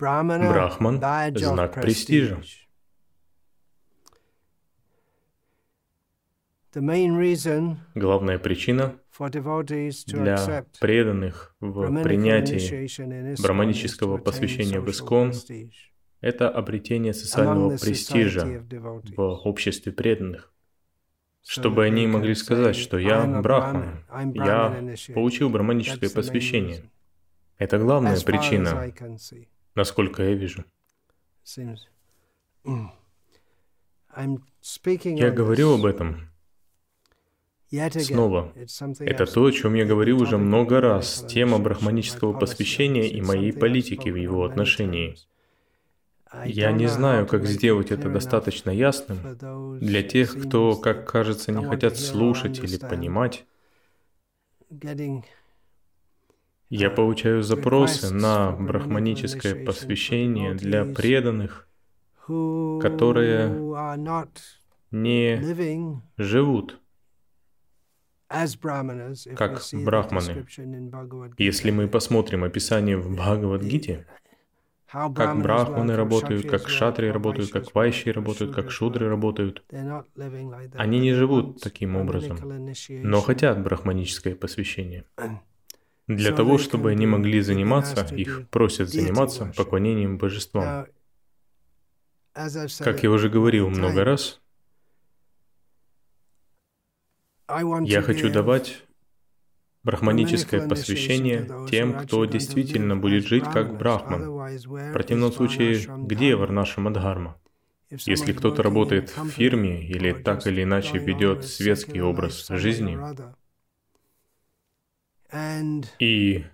Брахман – знак престижа. Главная причина для преданных в принятии браманического посвящения в Искон – это обретение социального престижа в обществе преданных. Чтобы они могли сказать, что я брахман, я получил браманическое посвящение. Это главная причина, насколько я вижу. Я говорил об этом снова. Это то, о чем я говорил уже много раз, тема брахманического посвящения и моей политики в его отношении. Я не знаю, как сделать это достаточно ясным для тех, кто, как кажется, не хотят слушать или понимать. Я получаю запросы на брахманическое посвящение для преданных, которые не живут как брахманы. Если мы посмотрим описание в Бхагавадгите, как брахманы работают, как шатрии работают, как вайщи работают, как шудры работают. Они не живут таким образом, но хотят брахманическое посвящение. Для того, чтобы они могли заниматься, их просят заниматься поклонением божествам. Как я уже говорил много раз, я хочу давать брахманическое посвящение тем, кто действительно будет жить как брахман. В противном случае, где Варнаша Мадхарма? Если кто-то работает в фирме или так или иначе ведет светский образ жизни, и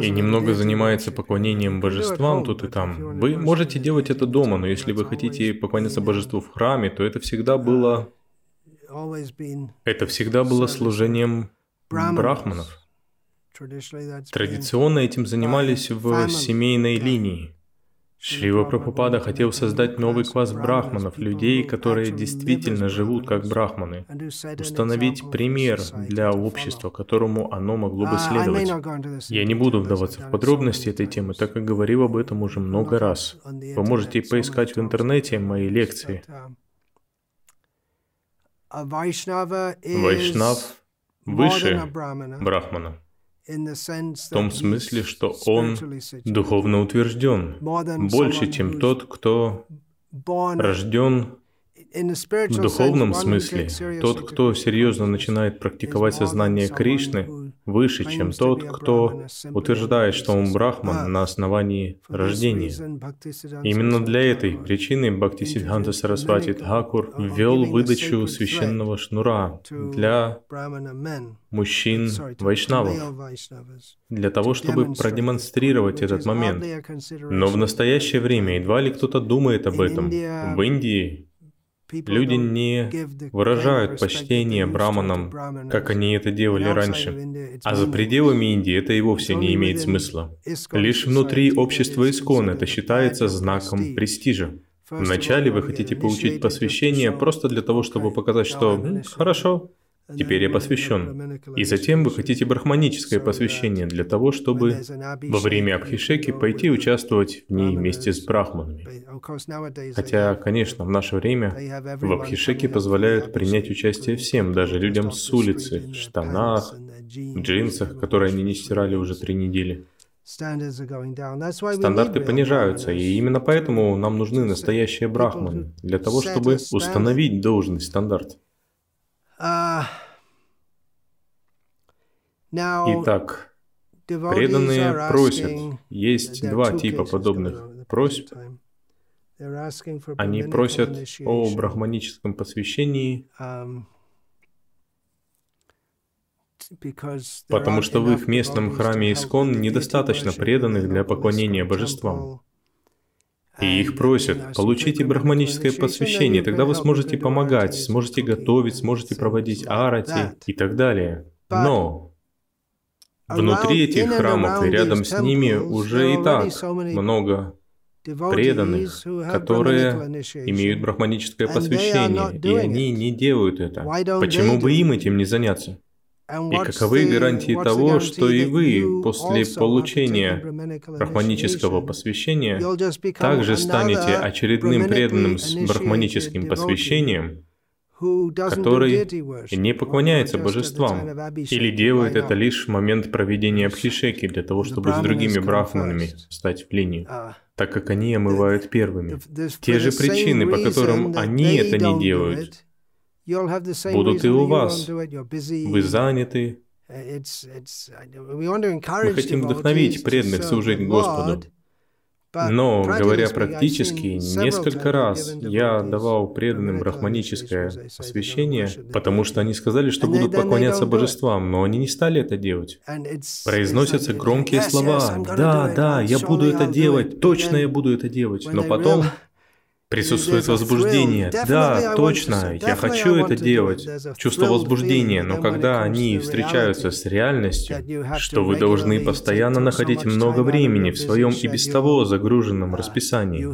и немного занимается поклонением божествам тут и там. Вы можете делать это дома, но если вы хотите поклоняться божеству в храме, то это всегда было... Это всегда было служением брахманов. Традиционно этим занимались в семейной линии. Шрива Прабхупада хотел создать новый класс брахманов, людей, которые действительно живут как брахманы, установить пример для общества, которому оно могло бы следовать. Я не буду вдаваться в подробности этой темы, так как говорил об этом уже много раз. Вы можете поискать в интернете мои лекции. Вайшнав выше Брахмана в том смысле, что он духовно утвержден. Больше, чем тот, кто рожден в духовном смысле, тот, кто серьезно начинает практиковать сознание Кришны, выше, чем тот, кто утверждает, что он брахман на основании рождения. Именно для этой причины Бхакти Сиддханта Сарасвати Тхакур ввел выдачу священного шнура для мужчин вайшнавов, для того, чтобы продемонстрировать этот момент. Но в настоящее время едва ли кто-то думает об этом. В Индии Люди не выражают почтение браманам, как они это делали раньше. А за пределами Индии это и вовсе не имеет смысла. Лишь внутри общества Искон это считается знаком престижа. Вначале вы хотите получить посвящение просто для того, чтобы показать, что «хорошо, Теперь я посвящен. И затем вы хотите брахманическое посвящение для того, чтобы во время Абхишеки пойти участвовать в ней вместе с брахманами. Хотя, конечно, в наше время в Абхишеке позволяют принять участие всем, даже людям с улицы, в штанах, в джинсах, которые они не стирали уже три недели. Стандарты понижаются, и именно поэтому нам нужны настоящие брахманы, для того, чтобы установить должный стандарт. Итак, преданные просят. Есть два типа подобных просьб. Они просят о брахманическом посвящении, um, потому что в их местном храме Искон недостаточно преданных для поклонения божествам. И их просят, получите брахманическое посвящение, тогда вы сможете помогать, сможете готовить, сможете проводить арати и так далее. Но внутри этих храмов и рядом с ними уже и так много преданных, которые имеют брахманическое посвящение, и они не делают это. Почему бы им этим не заняться? И каковы гарантии того, что и вы после получения брахманического посвящения также станете очередным преданным с брахманическим посвящением, который не поклоняется божествам или делает это лишь в момент проведения абхишеки для того, чтобы с другими брахманами стать в линию, uh, так как они омывают первыми. Те же причины, по которым они это не делают, будут и у вас. Вы заняты. Мы хотим вдохновить преданных служить Господу. Но, говоря практически, несколько раз я давал преданным брахманическое освящение, потому что они сказали, что будут поклоняться божествам, но они не стали это делать. Произносятся громкие слова. «Да, да, я буду это делать, точно я буду это делать», но потом Присутствует возбуждение. Да, точно, я хочу это делать. Чувство возбуждения, но когда они встречаются с реальностью, что вы должны постоянно находить много времени в своем и без того загруженном расписании,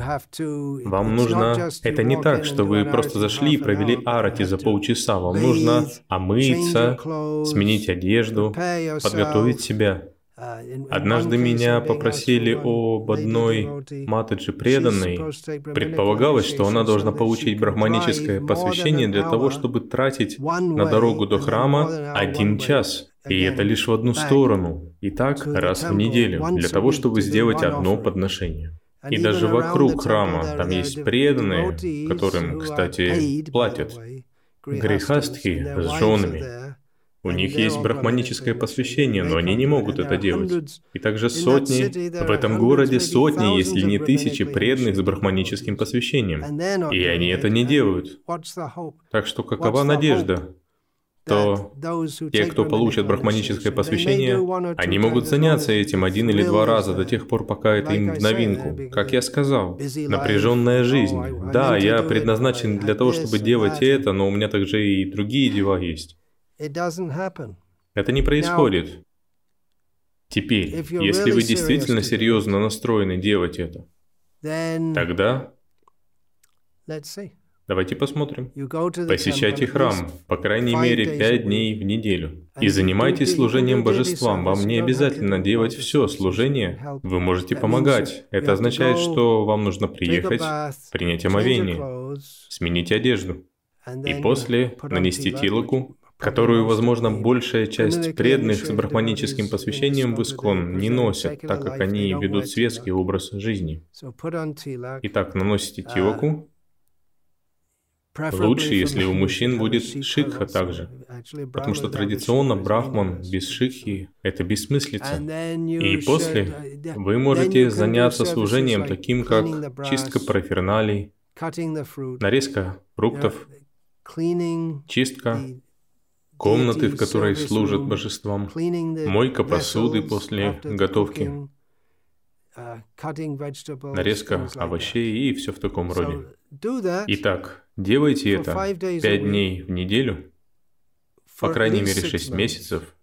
вам нужно... Это не так, что вы просто зашли и провели арати за полчаса. Вам нужно омыться, сменить одежду, подготовить себя. Однажды меня попросили об одной матаджи преданной. Предполагалось, что она должна получить брахманическое посвящение для того, чтобы тратить на дорогу до храма один час. И это лишь в одну сторону. И так раз в неделю, для того, чтобы сделать одно подношение. И даже вокруг храма там есть преданные, которым, кстати, платят. Грехастхи с женами. У них есть брахманическое посвящение, но они не могут это делать. И также сотни, в этом городе сотни, если не тысячи преданных с брахманическим посвящением. И они это не делают. Так что какова надежда? то те, кто получат брахманическое посвящение, они могут заняться этим один или два раза до тех пор, пока это им в новинку. Как я сказал, напряженная жизнь. Да, я предназначен для того, чтобы делать это, но у меня также и другие дела есть. Это не происходит. Теперь, если вы действительно серьезно настроены делать это, тогда давайте посмотрим. Посещайте храм, по крайней мере, пять дней в неделю. И занимайтесь служением божествам. Вам не обязательно делать все служение. Вы можете помогать. Это означает, что вам нужно приехать, принять омовение, сменить одежду. И после нанести тилоку, которую, возможно, большая часть преданных с брахманическим посвящением в Искон не носят, так как они ведут светский образ жизни. Итак, наносите тилоку. Лучше, если у мужчин будет шикха также, потому что традиционно брахман без шикхи – это бессмыслица. И после вы можете заняться служением таким, как чистка параферналей, нарезка фруктов, чистка комнаты, в которой служат божествам, мойка посуды после готовки, uh, нарезка овощей и все в таком роде. Итак, делайте это пять дней в неделю, по крайней мере шесть месяцев,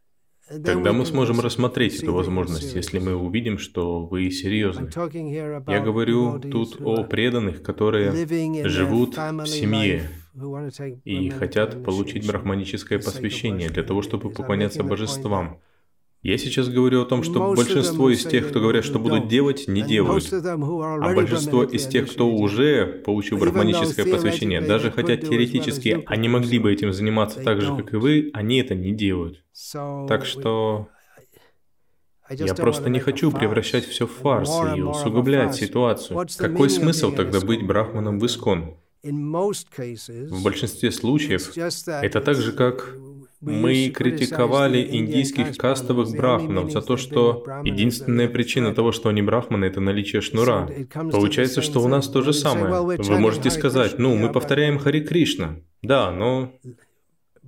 Тогда мы сможем рассмотреть эту возможность, если мы увидим, что вы серьезны. Я говорю тут о преданных, которые живут в семье, и хотят получить брахманическое посвящение для того, чтобы поклоняться божествам. Я сейчас говорю о том, что большинство из тех, кто говорят, что будут делать, не делают. А большинство из тех, кто уже получил брахманическое посвящение, даже хотя теоретически они могли бы этим заниматься так же, как и вы, они это не делают. Так что я просто не хочу превращать все в фарс и усугублять ситуацию. Какой смысл тогда быть брахманом в Искон? В большинстве случаев это так же, как мы критиковали индийских кастовых брахманов за то, что единственная причина того, что они брахманы, это наличие шнура. Получается, что у нас то же самое. Вы можете сказать, ну, мы повторяем Хари Кришна. Да, но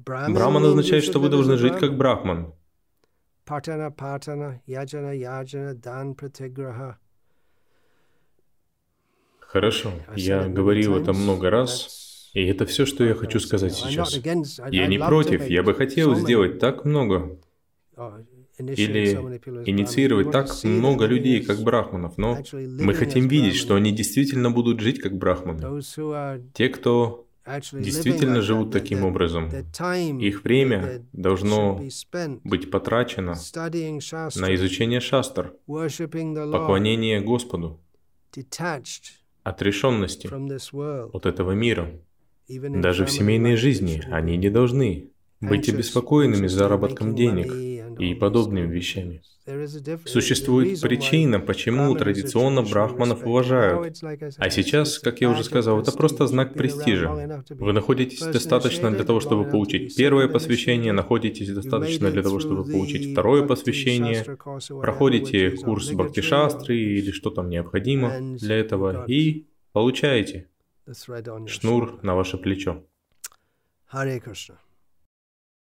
Брахман означает, что вы должны жить как брахман. Патана, патана, яджана, яджана, дан, пратиграха. Хорошо, я говорил это много раз, и это все, что я хочу сказать сейчас. Я не против, я бы хотел сделать так много, или инициировать так много людей, как брахманов, но мы хотим видеть, что они действительно будут жить как брахманы. Те, кто действительно живут таким образом. Их время должно быть потрачено на изучение шастр, поклонение Господу, отрешенности от этого мира. Даже в семейной жизни они не должны быть обеспокоенными заработком денег и подобными вещами. Существует причина, почему традиционно брахманов уважают. А сейчас, как я уже сказал, это просто знак престижа. Вы находитесь достаточно для того, чтобы получить первое посвящение, находитесь достаточно для того, чтобы получить второе посвящение, проходите курс Бхактишастры или что там необходимо для этого и получаете шнур на ваше плечо. Харе Кришна.